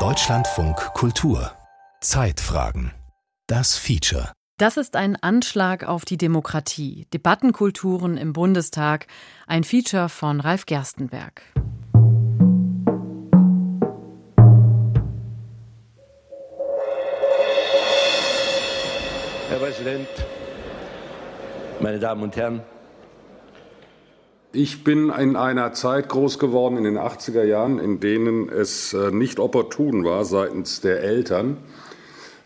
Deutschlandfunk Kultur Zeitfragen Das Feature das ist ein Anschlag auf die Demokratie. Debattenkulturen im Bundestag. Ein Feature von Ralf Gerstenberg. Herr Präsident, meine Damen und Herren, ich bin in einer Zeit groß geworden, in den 80er Jahren, in denen es äh, nicht opportun war seitens der Eltern,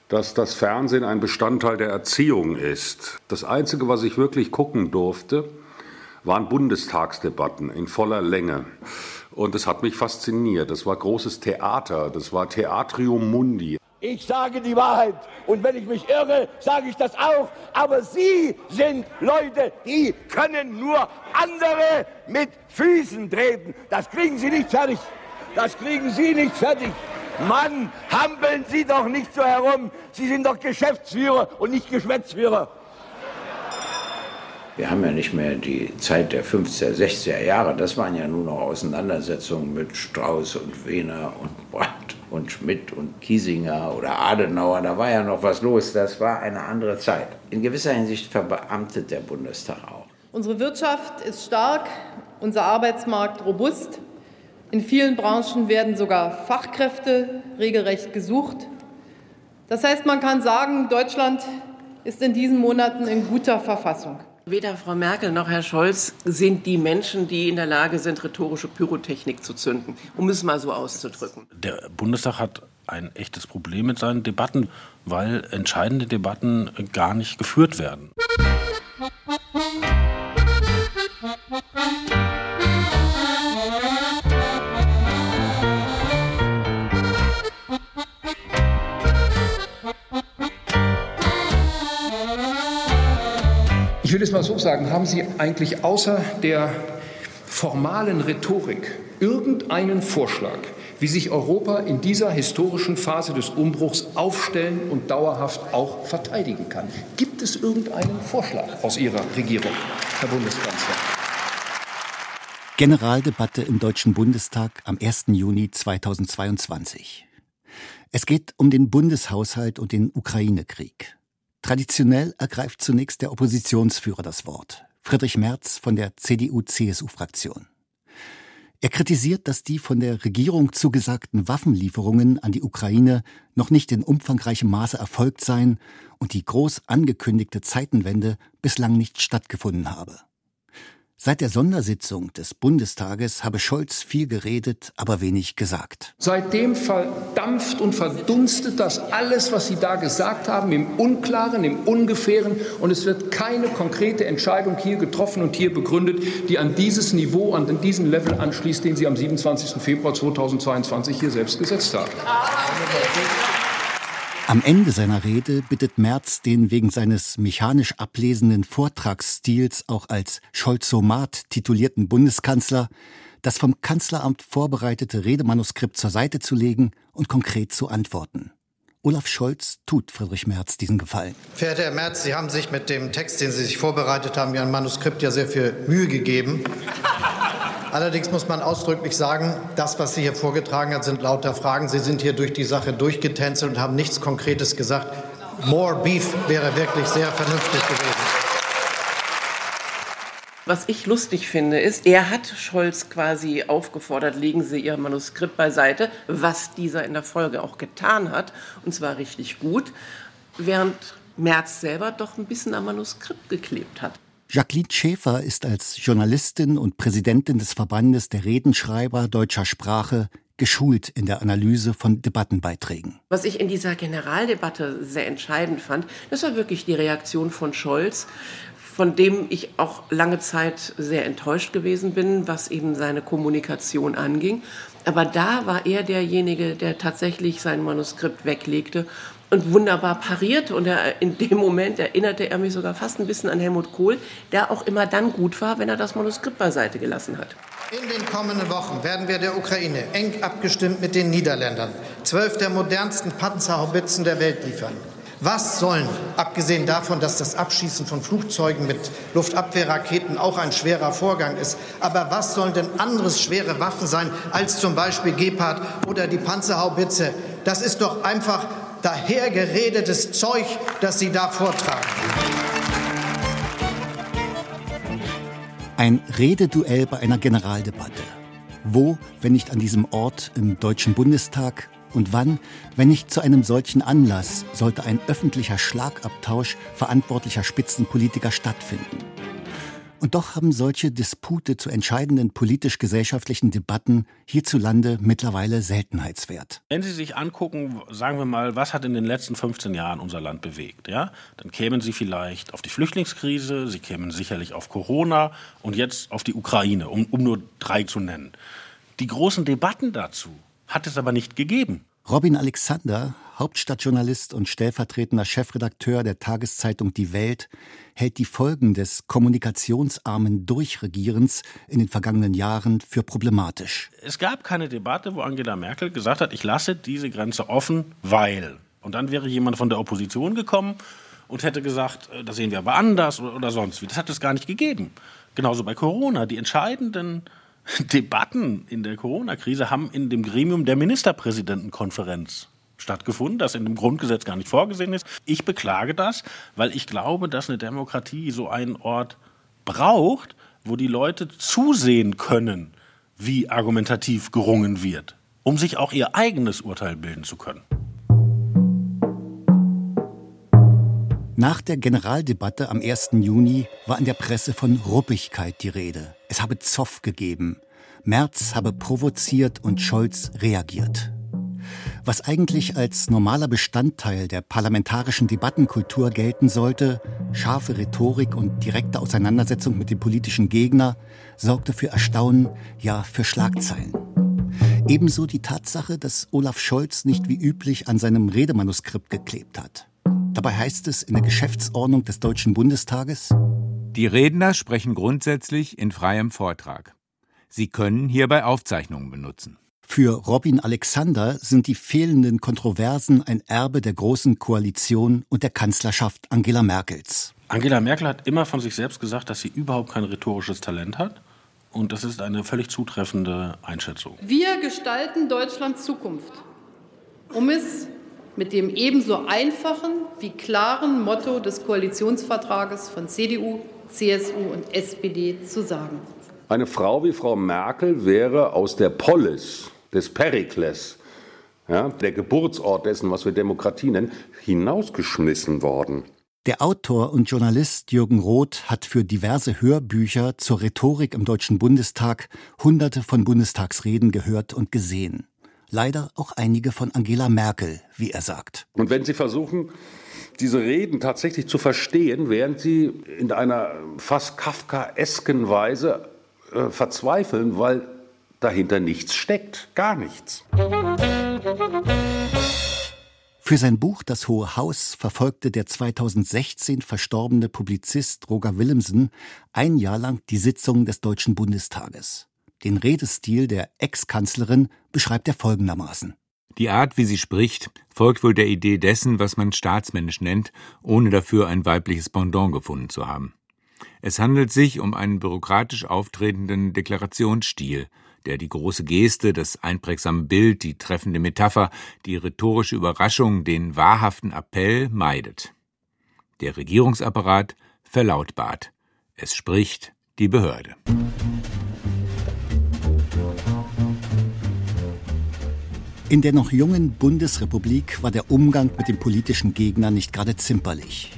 dass das Fernsehen ein Bestandteil der Erziehung ist. Das Einzige, was ich wirklich gucken durfte, waren Bundestagsdebatten in voller Länge. Und es hat mich fasziniert. Das war großes Theater, das war Theatrium Mundi. Ich sage die Wahrheit. Und wenn ich mich irre, sage ich das auch. Aber Sie sind Leute, die können nur andere mit Füßen treten. Das kriegen Sie nicht fertig. Das kriegen Sie nicht fertig. Mann, hampeln Sie doch nicht so herum. Sie sind doch Geschäftsführer und nicht Geschwätzführer. Wir haben ja nicht mehr die Zeit der 50er, 60er Jahre. Das waren ja nur noch Auseinandersetzungen mit Strauß und Wehner und Brandt und Schmidt und Kiesinger oder Adenauer, da war ja noch was los. Das war eine andere Zeit. In gewisser Hinsicht verbeamtet der Bundestag auch. Unsere Wirtschaft ist stark, unser Arbeitsmarkt robust. In vielen Branchen werden sogar Fachkräfte regelrecht gesucht. Das heißt, man kann sagen, Deutschland ist in diesen Monaten in guter Verfassung. Weder Frau Merkel noch Herr Scholz sind die Menschen, die in der Lage sind, rhetorische Pyrotechnik zu zünden, um es mal so auszudrücken. Der Bundestag hat ein echtes Problem mit seinen Debatten, weil entscheidende Debatten gar nicht geführt werden. Will es mal so sagen, haben Sie eigentlich außer der formalen Rhetorik irgendeinen Vorschlag, wie sich Europa in dieser historischen Phase des Umbruchs aufstellen und dauerhaft auch verteidigen kann? Gibt es irgendeinen Vorschlag aus Ihrer Regierung, Herr Bundeskanzler? Generaldebatte im Deutschen Bundestag am 1. Juni 2022. Es geht um den Bundeshaushalt und den Ukraine-Krieg. Traditionell ergreift zunächst der Oppositionsführer das Wort, Friedrich Merz von der CDU-CSU-Fraktion. Er kritisiert, dass die von der Regierung zugesagten Waffenlieferungen an die Ukraine noch nicht in umfangreichem Maße erfolgt seien und die groß angekündigte Zeitenwende bislang nicht stattgefunden habe. Seit der Sondersitzung des Bundestages habe Scholz viel geredet, aber wenig gesagt. Seitdem verdampft und verdunstet das alles, was Sie da gesagt haben, im Unklaren, im Ungefähren. Und es wird keine konkrete Entscheidung hier getroffen und hier begründet, die an dieses Niveau, an diesen Level anschließt, den Sie am 27. Februar 2022 hier selbst gesetzt haben. Am Ende seiner Rede bittet Merz den wegen seines mechanisch ablesenden Vortragsstils auch als Scholzomat titulierten Bundeskanzler, das vom Kanzleramt vorbereitete Redemanuskript zur Seite zu legen und konkret zu antworten. Olaf Scholz tut Friedrich Merz diesen Gefallen. Verehrter Herr Merz, Sie haben sich mit dem Text, den Sie sich vorbereitet haben, Ihrem Manuskript ja sehr viel Mühe gegeben. Allerdings muss man ausdrücklich sagen, das, was Sie hier vorgetragen haben, sind lauter Fragen. Sie sind hier durch die Sache durchgetänzelt und haben nichts Konkretes gesagt. More Beef wäre wirklich sehr vernünftig gewesen. Was ich lustig finde, ist, er hat Scholz quasi aufgefordert, legen Sie Ihr Manuskript beiseite, was dieser in der Folge auch getan hat, und zwar richtig gut, während Merz selber doch ein bisschen am Manuskript geklebt hat. Jacqueline Schäfer ist als Journalistin und Präsidentin des Verbandes der Redenschreiber deutscher Sprache geschult in der Analyse von Debattenbeiträgen. Was ich in dieser Generaldebatte sehr entscheidend fand, das war wirklich die Reaktion von Scholz, von dem ich auch lange Zeit sehr enttäuscht gewesen bin, was eben seine Kommunikation anging. Aber da war er derjenige, der tatsächlich sein Manuskript weglegte und wunderbar pariert. Und er, in dem Moment erinnerte er mich sogar fast ein bisschen an Helmut Kohl, der auch immer dann gut war, wenn er das Manuskript beiseite gelassen hat. In den kommenden Wochen werden wir der Ukraine eng abgestimmt mit den Niederländern zwölf der modernsten Panzerhaubitzen der Welt liefern. Was sollen, abgesehen davon, dass das Abschießen von Flugzeugen mit Luftabwehrraketen auch ein schwerer Vorgang ist, aber was sollen denn anderes schwere Waffen sein als zum Beispiel Gepard oder die Panzerhaubitze? Das ist doch einfach dahergeredetes Zeug, das Sie da vortragen. Ein Rededuell bei einer Generaldebatte. Wo, wenn nicht an diesem Ort im Deutschen Bundestag, und wann, wenn nicht zu einem solchen Anlass, sollte ein öffentlicher Schlagabtausch verantwortlicher Spitzenpolitiker stattfinden? Und doch haben solche Dispute zu entscheidenden politisch-gesellschaftlichen Debatten hierzulande mittlerweile Seltenheitswert. Wenn Sie sich angucken, sagen wir mal, was hat in den letzten 15 Jahren unser Land bewegt, ja, dann kämen Sie vielleicht auf die Flüchtlingskrise, Sie kämen sicherlich auf Corona und jetzt auf die Ukraine, um, um nur drei zu nennen. Die großen Debatten dazu hat es aber nicht gegeben. Robin Alexander, Hauptstadtjournalist und stellvertretender Chefredakteur der Tageszeitung Die Welt, hält die Folgen des kommunikationsarmen Durchregierens in den vergangenen Jahren für problematisch. Es gab keine Debatte, wo Angela Merkel gesagt hat, ich lasse diese Grenze offen, weil. Und dann wäre jemand von der Opposition gekommen und hätte gesagt, äh, das sehen wir aber anders oder sonst wie. Das hat es gar nicht gegeben. Genauso bei Corona. Die entscheidenden Debatten in der Corona-Krise haben in dem Gremium der Ministerpräsidentenkonferenz stattgefunden, das in dem Grundgesetz gar nicht vorgesehen ist. Ich beklage das, weil ich glaube, dass eine Demokratie so einen Ort braucht, wo die Leute zusehen können, wie argumentativ gerungen wird, um sich auch ihr eigenes Urteil bilden zu können. Nach der Generaldebatte am 1. Juni war in der Presse von Ruppigkeit die Rede. Es habe Zoff gegeben. Merz habe provoziert und Scholz reagiert. Was eigentlich als normaler Bestandteil der parlamentarischen Debattenkultur gelten sollte, scharfe Rhetorik und direkte Auseinandersetzung mit dem politischen Gegner, sorgte für Erstaunen, ja für Schlagzeilen. Ebenso die Tatsache, dass Olaf Scholz nicht wie üblich an seinem Redemanuskript geklebt hat. Dabei heißt es in der Geschäftsordnung des Deutschen Bundestages, die Redner sprechen grundsätzlich in freiem Vortrag. Sie können hierbei Aufzeichnungen benutzen. Für Robin Alexander sind die fehlenden Kontroversen ein Erbe der Großen Koalition und der Kanzlerschaft Angela Merkels. Angela Merkel hat immer von sich selbst gesagt, dass sie überhaupt kein rhetorisches Talent hat. Und das ist eine völlig zutreffende Einschätzung. Wir gestalten Deutschlands Zukunft, um es mit dem ebenso einfachen wie klaren Motto des Koalitionsvertrages von CDU, CSU und SPD zu sagen. Eine Frau wie Frau Merkel wäre aus der Polis des Perikles, ja, der Geburtsort dessen, was wir Demokratie nennen, hinausgeschmissen worden. Der Autor und Journalist Jürgen Roth hat für diverse Hörbücher zur Rhetorik im Deutschen Bundestag hunderte von Bundestagsreden gehört und gesehen leider auch einige von Angela Merkel, wie er sagt. Und wenn Sie versuchen, diese Reden tatsächlich zu verstehen, während sie in einer fast kafkaesken Weise äh, verzweifeln, weil dahinter nichts steckt, gar nichts. Für sein Buch Das Hohe Haus verfolgte der 2016 verstorbene Publizist Roger Willemsen ein Jahr lang die Sitzungen des Deutschen Bundestages. Den Redestil der Ex-Kanzlerin beschreibt er folgendermaßen. Die Art, wie sie spricht, folgt wohl der Idee dessen, was man staatsmännisch nennt, ohne dafür ein weibliches Pendant gefunden zu haben. Es handelt sich um einen bürokratisch auftretenden Deklarationsstil, der die große Geste, das einprägsame Bild, die treffende Metapher, die rhetorische Überraschung, den wahrhaften Appell meidet. Der Regierungsapparat verlautbart. Es spricht die Behörde. In der noch jungen Bundesrepublik war der Umgang mit dem politischen Gegner nicht gerade zimperlich.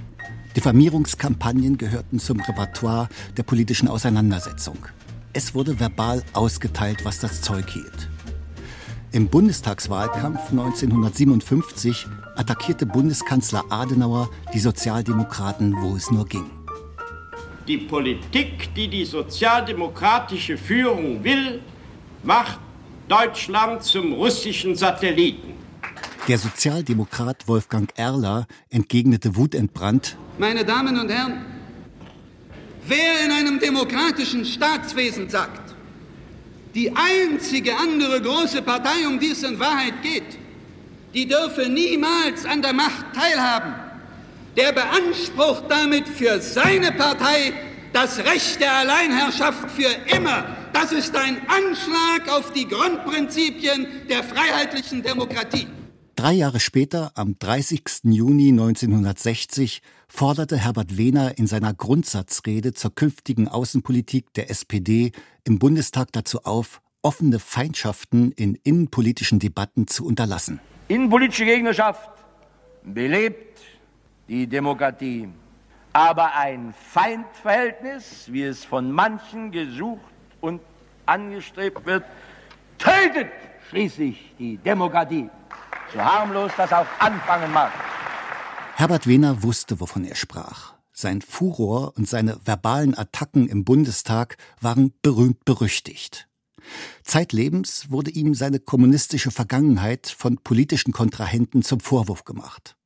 Diffamierungskampagnen gehörten zum Repertoire der politischen Auseinandersetzung. Es wurde verbal ausgeteilt, was das Zeug hielt. Im Bundestagswahlkampf 1957 attackierte Bundeskanzler Adenauer die Sozialdemokraten, wo es nur ging. Die Politik, die die sozialdemokratische Führung will, macht Deutschland zum russischen Satelliten. Der Sozialdemokrat Wolfgang Erler entgegnete wutentbrannt. Meine Damen und Herren, wer in einem demokratischen Staatswesen sagt, die einzige andere große Partei, um die es in Wahrheit geht, die dürfe niemals an der Macht teilhaben, der beansprucht damit für seine Partei das Recht der Alleinherrschaft für immer. Das ist ein Anschlag auf die Grundprinzipien der freiheitlichen Demokratie. Drei Jahre später, am 30. Juni 1960, forderte Herbert Wehner in seiner Grundsatzrede zur künftigen Außenpolitik der SPD im Bundestag dazu auf, offene Feindschaften in innenpolitischen Debatten zu unterlassen. Innenpolitische Gegnerschaft belebt die Demokratie. Aber ein Feindverhältnis, wie es von manchen gesucht und angestrebt wird, tötet schließlich die Demokratie. So harmlos das auch anfangen mag. Herbert Wehner wusste, wovon er sprach. Sein Furor und seine verbalen Attacken im Bundestag waren berühmt berüchtigt. Zeitlebens wurde ihm seine kommunistische Vergangenheit von politischen Kontrahenten zum Vorwurf gemacht.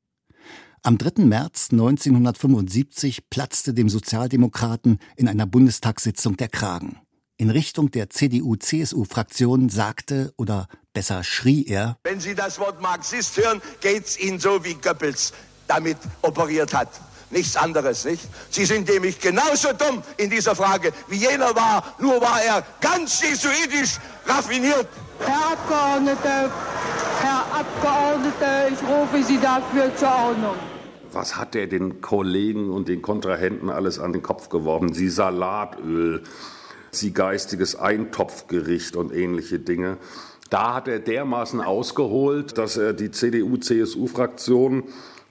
Am 3. März 1975 platzte dem Sozialdemokraten in einer Bundestagssitzung der Kragen. In Richtung der CDU-CSU-Fraktion sagte oder besser schrie er Wenn Sie das Wort Marxist hören, geht's Ihnen so, wie Goebbels damit operiert hat. Nichts anderes, nicht? Sie sind nämlich genauso dumm in dieser Frage, wie jener war, nur war er ganz jesuitisch raffiniert. Herr Abgeordneter, Herr Abgeordneter, ich rufe Sie dafür zur Ordnung. Was hat er den Kollegen und den Kontrahenten alles an den Kopf geworfen? Sie Salatöl, sie geistiges Eintopfgericht und ähnliche Dinge. Da hat er dermaßen ausgeholt, dass er die CDU-CSU-Fraktion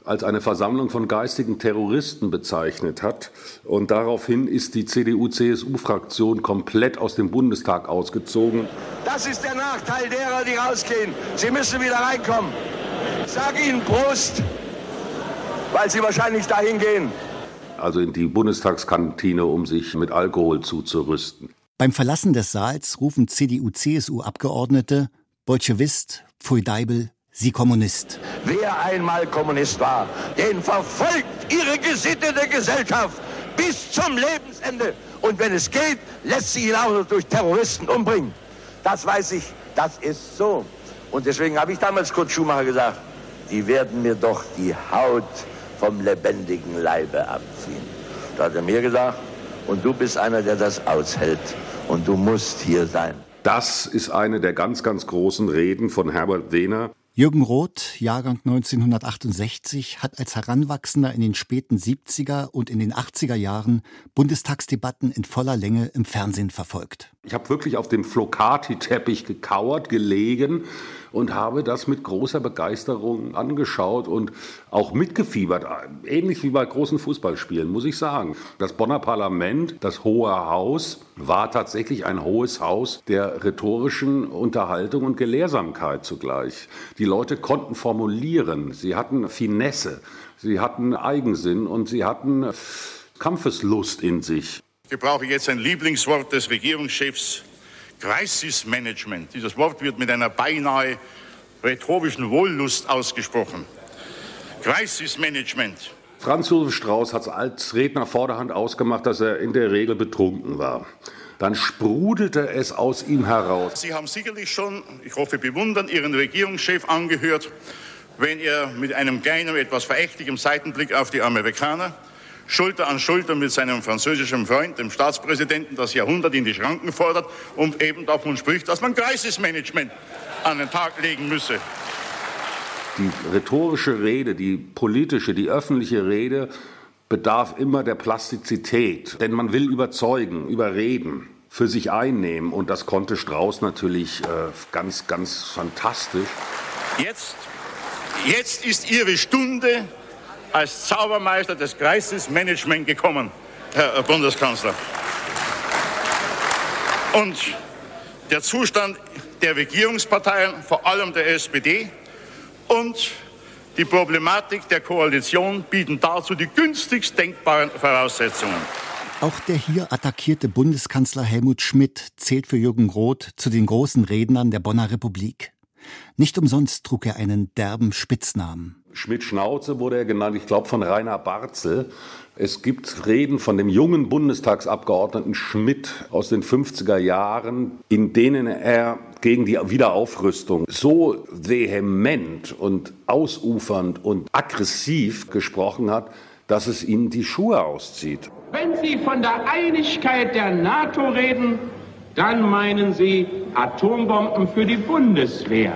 als eine Versammlung von geistigen Terroristen bezeichnet hat. Und daraufhin ist die CDU-CSU-Fraktion komplett aus dem Bundestag ausgezogen. Das ist der Nachteil derer, die rausgehen. Sie müssen wieder reinkommen. Sage Ihnen Prost, weil Sie wahrscheinlich dahin gehen. Also in die Bundestagskantine, um sich mit Alkohol zuzurüsten. Beim Verlassen des Saals rufen CDU-CSU-Abgeordnete Bolschewist, Pfui Deibel, Sie Kommunist. Wer einmal Kommunist war, den verfolgt Ihre gesittete Gesellschaft bis zum Lebensende. Und wenn es geht, lässt sie ihn auch noch durch Terroristen umbringen. Das weiß ich, das ist so. Und deswegen habe ich damals Kurt Schumacher gesagt, die werden mir doch die Haut vom lebendigen Leibe abziehen. Da hat er mir gesagt, und du bist einer, der das aushält. Und du musst hier sein. Das ist eine der ganz, ganz großen Reden von Herbert Wehner. Jürgen Roth, Jahrgang 1968, hat als Heranwachsender in den späten 70er und in den 80er Jahren Bundestagsdebatten in voller Länge im Fernsehen verfolgt. Ich habe wirklich auf dem Flocati-Teppich gekauert, gelegen und habe das mit großer Begeisterung angeschaut und auch mitgefiebert. Ähnlich wie bei großen Fußballspielen, muss ich sagen. Das Bonner Parlament, das Hohe Haus, war tatsächlich ein hohes Haus der rhetorischen Unterhaltung und Gelehrsamkeit zugleich. Die Leute konnten formulieren, sie hatten Finesse, sie hatten Eigensinn und sie hatten Kampfeslust in sich. Ich gebrauche jetzt ein Lieblingswort des Regierungschefs, Crisis-Management. Dieses Wort wird mit einer beinahe rhetorischen Wohllust ausgesprochen. Crisis-Management. Franz Josef Strauß hat es als Redner vorderhand ausgemacht, dass er in der Regel betrunken war. Dann sprudelte es aus ihm heraus. Sie haben sicherlich schon, ich hoffe bewundern, Ihren Regierungschef angehört, wenn er mit einem kleinen, etwas verächtlichem Seitenblick auf die Amerikaner Schulter an Schulter mit seinem französischen Freund, dem Staatspräsidenten, das Jahrhundert in die Schranken fordert und eben davon spricht, dass man Crisis-Management an den Tag legen müsse. Die rhetorische Rede, die politische, die öffentliche Rede bedarf immer der Plastizität, denn man will überzeugen, überreden, für sich einnehmen und das konnte Strauß natürlich äh, ganz, ganz fantastisch. Jetzt, jetzt ist Ihre Stunde als Zaubermeister des Crisis-Management gekommen, Herr Bundeskanzler. Und der Zustand der Regierungsparteien, vor allem der SPD, und die Problematik der Koalition bieten dazu die günstigst denkbaren Voraussetzungen. Auch der hier attackierte Bundeskanzler Helmut Schmidt zählt für Jürgen Roth zu den großen Rednern der Bonner Republik. Nicht umsonst trug er einen derben Spitznamen. Schmidt-Schnauze wurde er genannt, ich glaube von Rainer Barzel. Es gibt Reden von dem jungen Bundestagsabgeordneten Schmidt aus den 50er Jahren, in denen er gegen die Wiederaufrüstung so vehement und ausufernd und aggressiv gesprochen hat, dass es ihnen die Schuhe auszieht. Wenn Sie von der Einigkeit der NATO reden, dann meinen Sie Atombomben für die Bundeswehr.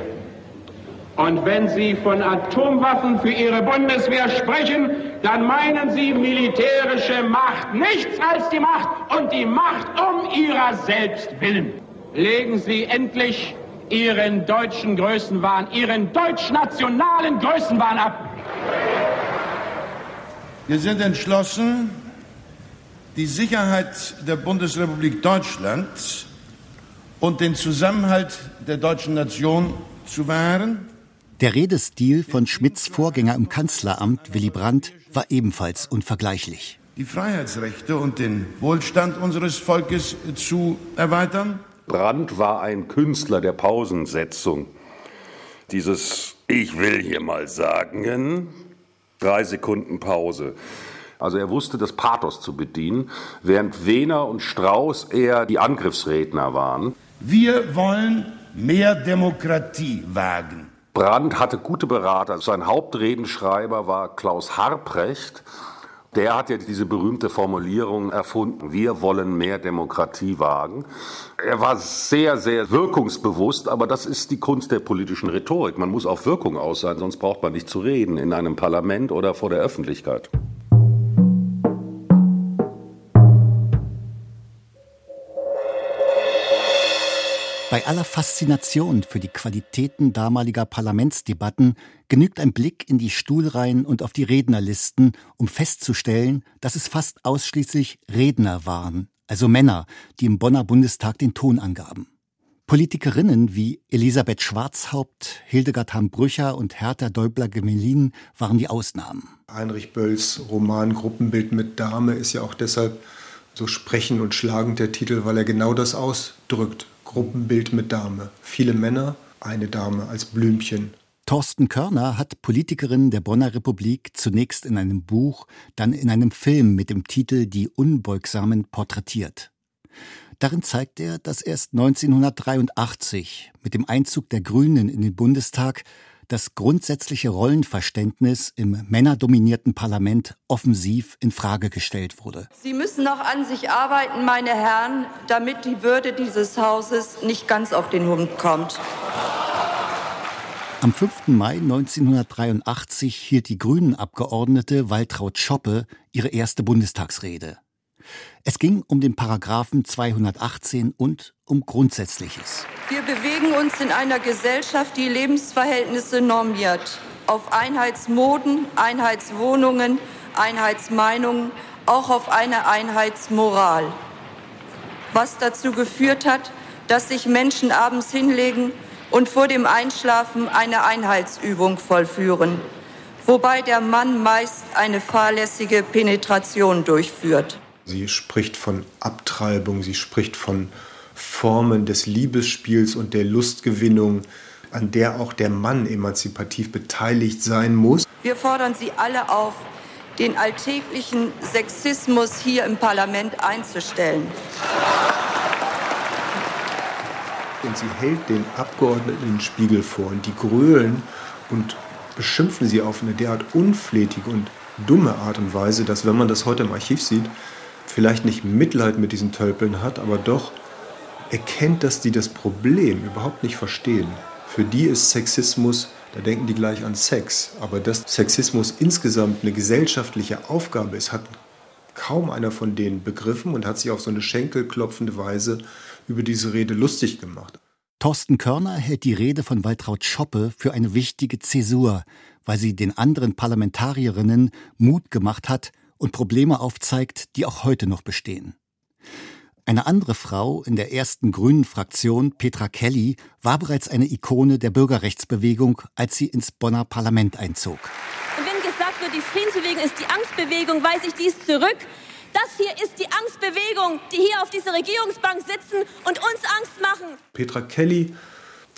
Und wenn Sie von Atomwaffen für Ihre Bundeswehr sprechen, dann meinen Sie militärische Macht, nichts als die Macht und die Macht um ihrer selbst willen. Legen Sie endlich Ihren deutschen Größenwahn, Ihren deutschnationalen Größenwahn ab. Wir sind entschlossen, die Sicherheit der Bundesrepublik Deutschland und den Zusammenhalt der deutschen Nation zu wahren. Der Redestil von Schmidts Vorgänger im Kanzleramt, Willy Brandt, war ebenfalls unvergleichlich. Die Freiheitsrechte und den Wohlstand unseres Volkes zu erweitern. Brandt war ein Künstler der Pausensetzung. Dieses Ich will hier mal sagen, drei Sekunden Pause. Also er wusste das Pathos zu bedienen, während Wehner und Strauß eher die Angriffsredner waren. Wir wollen mehr Demokratie wagen. Brandt hatte gute Berater. Sein Hauptredenschreiber war Klaus Harprecht. Der hat ja diese berühmte Formulierung erfunden, wir wollen mehr Demokratie wagen. Er war sehr, sehr wirkungsbewusst, aber das ist die Kunst der politischen Rhetorik. Man muss auf Wirkung aus sein, sonst braucht man nicht zu reden in einem Parlament oder vor der Öffentlichkeit. Bei aller Faszination für die Qualitäten damaliger Parlamentsdebatten genügt ein Blick in die Stuhlreihen und auf die Rednerlisten, um festzustellen, dass es fast ausschließlich Redner waren, also Männer, die im Bonner Bundestag den Ton angaben. Politikerinnen wie Elisabeth Schwarzhaupt, Hildegard Hambrücher und Hertha Däubler-Gemelin waren die Ausnahmen. Heinrich Bölls Roman Gruppenbild mit Dame ist ja auch deshalb so sprechend und schlagend der Titel, weil er genau das ausdrückt. Gruppenbild mit Dame. Viele Männer, eine Dame als Blümchen. Thorsten Körner hat Politikerinnen der Bonner Republik zunächst in einem Buch, dann in einem Film mit dem Titel Die Unbeugsamen porträtiert. Darin zeigt er, dass erst 1983 mit dem Einzug der Grünen in den Bundestag das grundsätzliche Rollenverständnis im männerdominierten Parlament offensiv in Frage gestellt wurde. Sie müssen noch an sich arbeiten, meine Herren, damit die Würde dieses Hauses nicht ganz auf den Hund kommt. Am 5. Mai 1983 hielt die Grünen-Abgeordnete Waltraud Schoppe ihre erste Bundestagsrede. Es ging um den Paragraphen 218 und um Grundsätzliches. Wir bewegen uns in einer Gesellschaft, die Lebensverhältnisse normiert. Auf Einheitsmoden, Einheitswohnungen, Einheitsmeinungen, auch auf eine Einheitsmoral. Was dazu geführt hat, dass sich Menschen abends hinlegen und vor dem Einschlafen eine Einheitsübung vollführen, wobei der Mann meist eine fahrlässige Penetration durchführt. Sie spricht von Abtreibung, sie spricht von Formen des Liebesspiels und der Lustgewinnung, an der auch der Mann emanzipativ beteiligt sein muss. Wir fordern Sie alle auf, den alltäglichen Sexismus hier im Parlament einzustellen. Und sie hält den Abgeordneten den Spiegel vor und die grölen und beschimpfen sie auf eine derart unflätige und dumme Art und Weise, dass wenn man das heute im Archiv sieht, vielleicht nicht Mitleid mit diesen Tölpeln hat, aber doch erkennt, dass die das Problem überhaupt nicht verstehen. Für die ist Sexismus, da denken die gleich an Sex, aber dass Sexismus insgesamt eine gesellschaftliche Aufgabe ist, hat kaum einer von denen begriffen und hat sich auf so eine schenkelklopfende Weise über diese Rede lustig gemacht. Thorsten Körner hält die Rede von Waltraud Schoppe für eine wichtige Zäsur, weil sie den anderen Parlamentarierinnen Mut gemacht hat, und Probleme aufzeigt, die auch heute noch bestehen. Eine andere Frau in der ersten grünen Fraktion, Petra Kelly, war bereits eine Ikone der Bürgerrechtsbewegung, als sie ins Bonner Parlament einzog. Und wenn gesagt wird, die Friedensbewegung ist die Angstbewegung, weise ich dies zurück. Das hier ist die Angstbewegung, die hier auf dieser Regierungsbank sitzen und uns Angst machen. Petra Kelly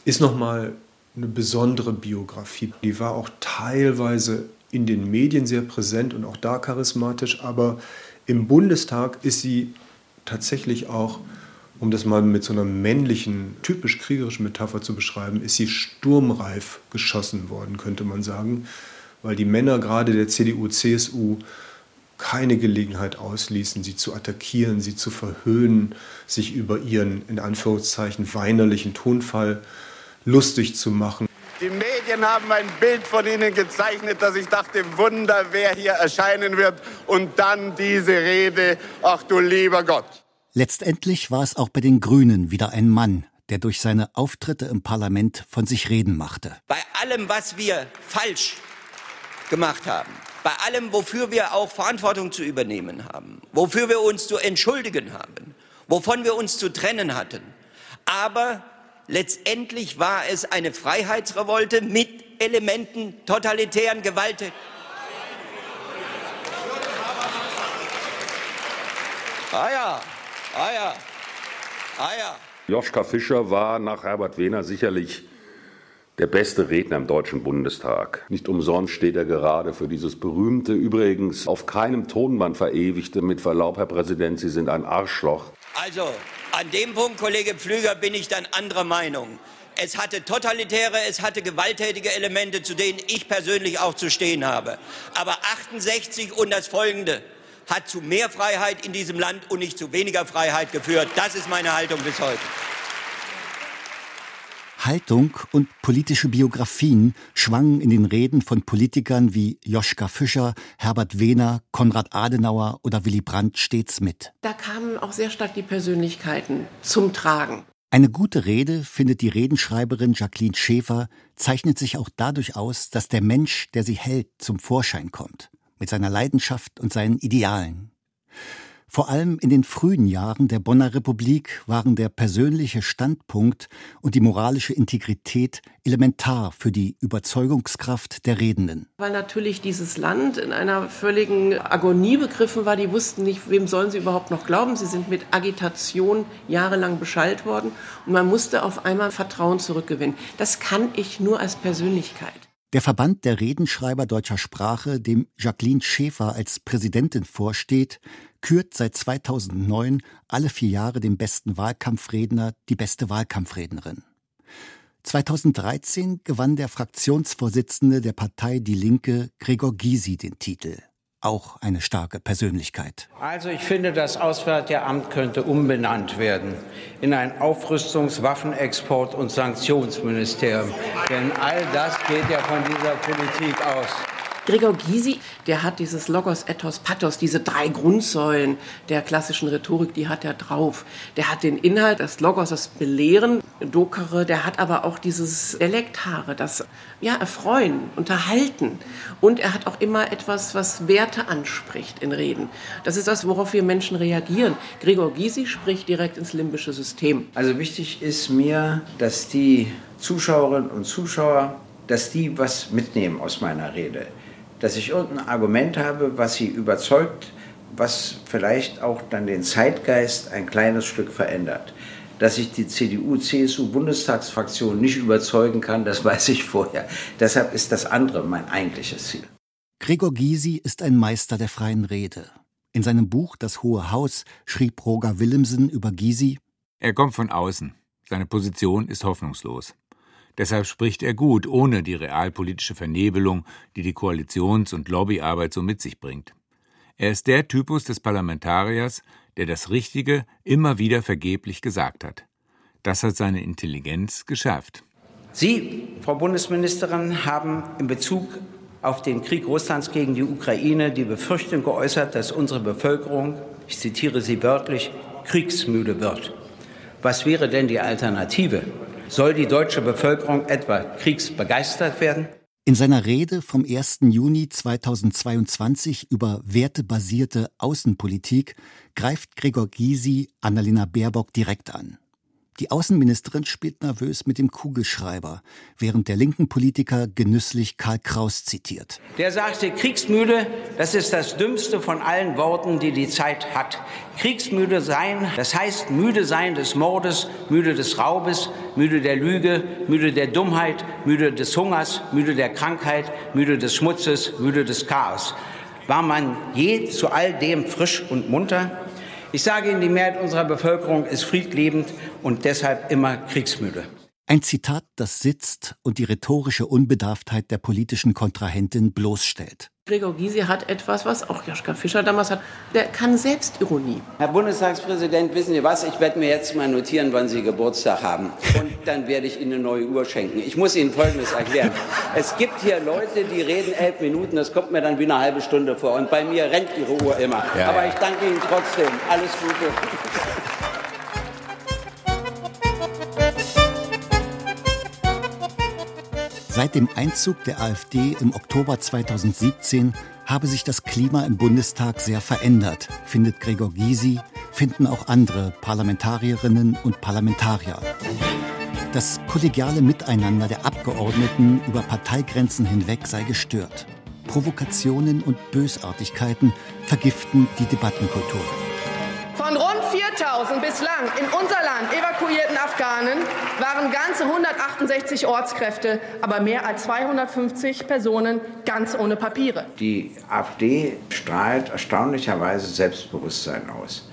ist nochmal eine besondere Biografie. Die war auch teilweise in den Medien sehr präsent und auch da charismatisch, aber im Bundestag ist sie tatsächlich auch, um das mal mit so einer männlichen, typisch kriegerischen Metapher zu beschreiben, ist sie sturmreif geschossen worden, könnte man sagen, weil die Männer gerade der CDU, CSU keine Gelegenheit ausließen, sie zu attackieren, sie zu verhöhnen, sich über ihren in Anführungszeichen weinerlichen Tonfall lustig zu machen. Die Medien haben ein Bild von Ihnen gezeichnet, dass ich dachte, Wunder, wer hier erscheinen wird. Und dann diese Rede, ach du lieber Gott. Letztendlich war es auch bei den Grünen wieder ein Mann, der durch seine Auftritte im Parlament von sich reden machte. Bei allem, was wir falsch gemacht haben, bei allem, wofür wir auch Verantwortung zu übernehmen haben, wofür wir uns zu entschuldigen haben, wovon wir uns zu trennen hatten. Aber letztendlich war es eine Freiheitsrevolte mit Elementen totalitären Gewalt. Ah ja, ah ja, ah ja. Joschka Fischer war nach Herbert Wehner sicherlich der beste Redner im Deutschen Bundestag. Nicht umsonst steht er gerade für dieses berühmte, übrigens auf keinem Tonband verewigte, mit Verlaub, Herr Präsident, Sie sind ein Arschloch. Also, an dem Punkt, Kollege Pflüger, bin ich dann anderer Meinung. Es hatte totalitäre, es hatte gewalttätige Elemente, zu denen ich persönlich auch zu stehen habe. Aber 68 und das Folgende hat zu mehr Freiheit in diesem Land und nicht zu weniger Freiheit geführt. Das ist meine Haltung bis heute. Haltung und politische Biografien schwangen in den Reden von Politikern wie Joschka Fischer, Herbert Wehner, Konrad Adenauer oder Willy Brandt stets mit. Da kamen auch sehr stark die Persönlichkeiten zum Tragen. Eine gute Rede, findet die Redenschreiberin Jacqueline Schäfer, zeichnet sich auch dadurch aus, dass der Mensch, der sie hält, zum Vorschein kommt, mit seiner Leidenschaft und seinen Idealen. Vor allem in den frühen Jahren der Bonner Republik waren der persönliche Standpunkt und die moralische Integrität elementar für die Überzeugungskraft der Redenden. Weil natürlich dieses Land in einer völligen Agonie begriffen war. Die wussten nicht, wem sollen sie überhaupt noch glauben. Sie sind mit Agitation jahrelang beschallt worden und man musste auf einmal Vertrauen zurückgewinnen. Das kann ich nur als Persönlichkeit. Der Verband der Redenschreiber deutscher Sprache, dem Jacqueline Schäfer als Präsidentin vorsteht, kürt seit 2009 alle vier Jahre den besten Wahlkampfredner die beste Wahlkampfrednerin. 2013 gewann der Fraktionsvorsitzende der Partei Die Linke, Gregor Gysi, den Titel. Auch eine starke Persönlichkeit. Also ich finde, das Auswärtige Amt könnte umbenannt werden in ein Aufrüstungs-, Waffenexport- und Sanktionsministerium. Denn all das geht ja von dieser Politik aus. Gregor Gysi, der hat dieses Logos, Ethos, Pathos, diese drei Grundsäulen der klassischen Rhetorik, die hat er drauf. Der hat den Inhalt, das Logos, das Belehren, Dokere, der hat aber auch dieses Dialektare, das ja, Erfreuen, Unterhalten. Und er hat auch immer etwas, was Werte anspricht in Reden. Das ist das, worauf wir Menschen reagieren. Gregor Gysi spricht direkt ins limbische System. Also wichtig ist mir, dass die Zuschauerinnen und Zuschauer, dass die was mitnehmen aus meiner Rede dass ich irgendein Argument habe, was sie überzeugt, was vielleicht auch dann den Zeitgeist ein kleines Stück verändert. Dass ich die CDU-CSU-Bundestagsfraktion nicht überzeugen kann, das weiß ich vorher. Deshalb ist das andere mein eigentliches Ziel. Gregor Gysi ist ein Meister der freien Rede. In seinem Buch Das Hohe Haus schrieb Roger Willemsen über Gysi: Er kommt von außen. Seine Position ist hoffnungslos. Deshalb spricht er gut, ohne die realpolitische Vernebelung, die die Koalitions- und Lobbyarbeit so mit sich bringt. Er ist der Typus des Parlamentariers, der das Richtige immer wieder vergeblich gesagt hat. Das hat seine Intelligenz geschärft. Sie, Frau Bundesministerin, haben in Bezug auf den Krieg Russlands gegen die Ukraine die Befürchtung geäußert, dass unsere Bevölkerung, ich zitiere Sie wörtlich, kriegsmüde wird. Was wäre denn die Alternative? Soll die deutsche Bevölkerung etwa kriegsbegeistert werden? In seiner Rede vom 1. Juni 2022 über wertebasierte Außenpolitik greift Gregor Gysi Annalena Baerbock direkt an. Die Außenministerin spielt nervös mit dem Kugelschreiber, während der linken Politiker genüsslich Karl Kraus zitiert. Der sagte, kriegsmüde, das ist das dümmste von allen Worten, die die Zeit hat. Kriegsmüde sein, das heißt müde sein des Mordes, müde des Raubes, müde der Lüge, müde der Dummheit, müde des Hungers, müde der Krankheit, müde des Schmutzes, müde des Chaos. War man je zu all dem frisch und munter? Ich sage Ihnen, die Mehrheit unserer Bevölkerung ist friedliebend und deshalb immer kriegsmüde. Ein Zitat, das sitzt und die rhetorische Unbedarftheit der politischen Kontrahentin bloßstellt. Gregor Gysi hat etwas, was auch Joschka Fischer damals hat. Der kann Selbstironie. Herr Bundestagspräsident, wissen Sie was? Ich werde mir jetzt mal notieren, wann Sie Geburtstag haben. Und dann werde ich Ihnen eine neue Uhr schenken. Ich muss Ihnen Folgendes erklären. Es gibt hier Leute, die reden elf Minuten. Das kommt mir dann wie eine halbe Stunde vor. Und bei mir rennt Ihre Uhr immer. Ja, Aber ich danke Ihnen trotzdem. Alles Gute. Seit dem Einzug der AfD im Oktober 2017 habe sich das Klima im Bundestag sehr verändert, findet Gregor Gysi, finden auch andere Parlamentarierinnen und Parlamentarier. Das kollegiale Miteinander der Abgeordneten über Parteigrenzen hinweg sei gestört. Provokationen und Bösartigkeiten vergiften die Debattenkultur. Von rund 4000 bislang in unser Land evakuierten Afghanen waren ganze 168 Ortskräfte, aber mehr als 250 Personen ganz ohne Papiere. Die AfD strahlt erstaunlicherweise Selbstbewusstsein aus.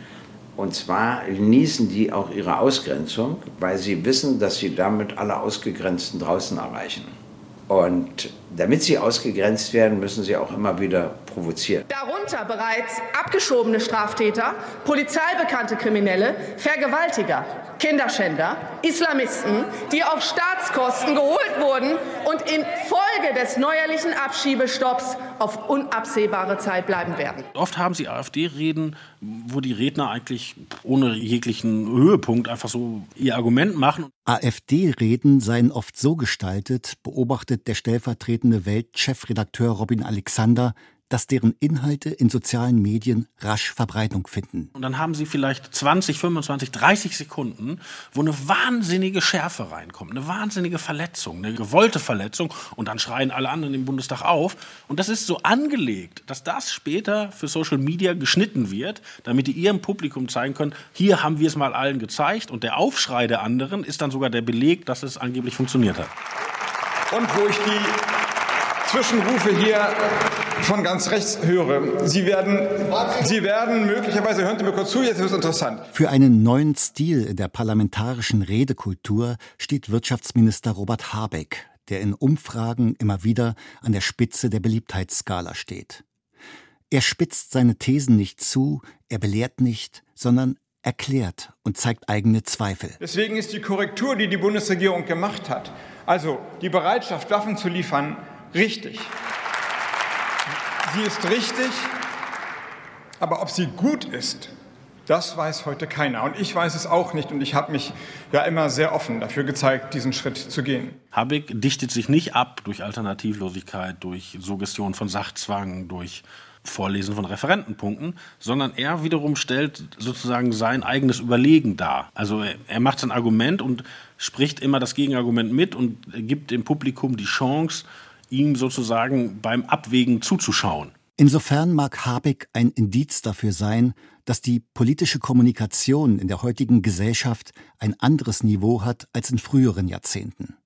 Und zwar genießen die auch ihre Ausgrenzung, weil sie wissen, dass sie damit alle Ausgegrenzten draußen erreichen. Und damit sie ausgegrenzt werden, müssen sie auch immer wieder provozieren. Darunter bereits abgeschobene Straftäter, polizeibekannte Kriminelle, Vergewaltiger, Kinderschänder, Islamisten, die auf Staatskosten geholt wurden und infolge des neuerlichen Abschiebestopps auf unabsehbare Zeit bleiben werden. Oft haben Sie AfD-Reden, wo die Redner eigentlich ohne jeglichen Höhepunkt einfach so ihr Argument machen. AfD-Reden seien oft so gestaltet, beobachtet der stellvertretende Weltchefredakteur Robin Alexander, dass deren Inhalte in sozialen Medien rasch Verbreitung finden. Und dann haben sie vielleicht 20, 25, 30 Sekunden, wo eine wahnsinnige Schärfe reinkommt, eine wahnsinnige Verletzung, eine gewollte Verletzung und dann schreien alle anderen im Bundestag auf. Und das ist so angelegt, dass das später für Social Media geschnitten wird, damit die ihrem Publikum zeigen können, hier haben wir es mal allen gezeigt und der Aufschrei der anderen ist dann sogar der Beleg, dass es angeblich funktioniert hat. Und wo ich die Zwischenrufe hier von ganz rechts höre. Sie werden, Sie werden möglicherweise, hören Sie mir kurz zu, jetzt ist es interessant. Für einen neuen Stil in der parlamentarischen Redekultur steht Wirtschaftsminister Robert Habeck, der in Umfragen immer wieder an der Spitze der Beliebtheitsskala steht. Er spitzt seine Thesen nicht zu, er belehrt nicht, sondern erklärt und zeigt eigene Zweifel. Deswegen ist die Korrektur, die die Bundesregierung gemacht hat, also die Bereitschaft, Waffen zu liefern, richtig. Sie ist richtig, aber ob sie gut ist, das weiß heute keiner. Und ich weiß es auch nicht. Und ich habe mich ja immer sehr offen dafür gezeigt, diesen Schritt zu gehen. Habeck dichtet sich nicht ab durch Alternativlosigkeit, durch Suggestion von Sachzwang, durch Vorlesen von Referentenpunkten, sondern er wiederum stellt sozusagen sein eigenes Überlegen dar. Also er, er macht sein Argument und spricht immer das Gegenargument mit und gibt dem Publikum die Chance, ihm sozusagen beim Abwägen zuzuschauen. Insofern mag Habeck ein Indiz dafür sein, dass die politische Kommunikation in der heutigen Gesellschaft ein anderes Niveau hat als in früheren Jahrzehnten.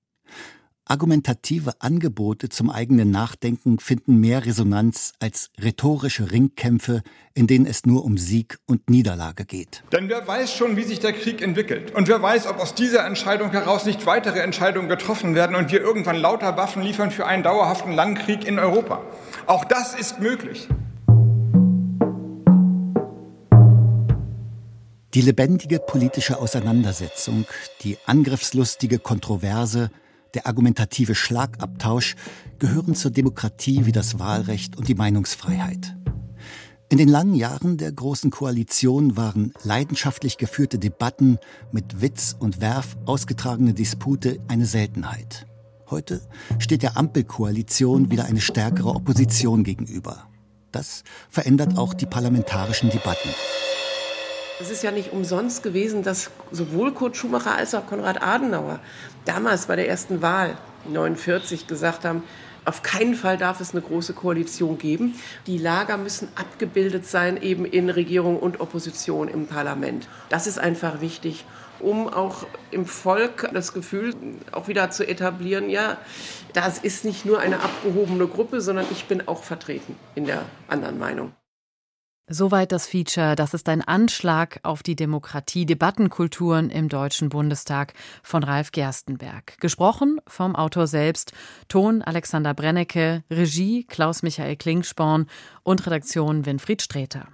Argumentative Angebote zum eigenen Nachdenken finden mehr Resonanz als rhetorische Ringkämpfe, in denen es nur um Sieg und Niederlage geht. Denn wer weiß schon, wie sich der Krieg entwickelt. Und wer weiß, ob aus dieser Entscheidung heraus nicht weitere Entscheidungen getroffen werden und wir irgendwann lauter Waffen liefern für einen dauerhaften Landkrieg in Europa. Auch das ist möglich. Die lebendige politische Auseinandersetzung, die angriffslustige Kontroverse, der argumentative Schlagabtausch gehören zur Demokratie wie das Wahlrecht und die Meinungsfreiheit. In den langen Jahren der Großen Koalition waren leidenschaftlich geführte Debatten mit Witz und Werf ausgetragene Dispute eine Seltenheit. Heute steht der Ampelkoalition wieder eine stärkere Opposition gegenüber. Das verändert auch die parlamentarischen Debatten. Es ist ja nicht umsonst gewesen, dass sowohl Kurt Schumacher als auch Konrad Adenauer damals bei der ersten Wahl 49 gesagt haben, auf keinen Fall darf es eine große Koalition geben. Die Lager müssen abgebildet sein, eben in Regierung und Opposition im Parlament. Das ist einfach wichtig, um auch im Volk das Gefühl auch wieder zu etablieren, ja, das ist nicht nur eine abgehobene Gruppe, sondern ich bin auch vertreten in der anderen Meinung. Soweit das Feature. Das ist ein Anschlag auf die Demokratie, Debattenkulturen im Deutschen Bundestag von Ralf Gerstenberg. Gesprochen vom Autor selbst, Ton Alexander Brennecke, Regie Klaus-Michael Klingsporn und Redaktion Winfried Sträter.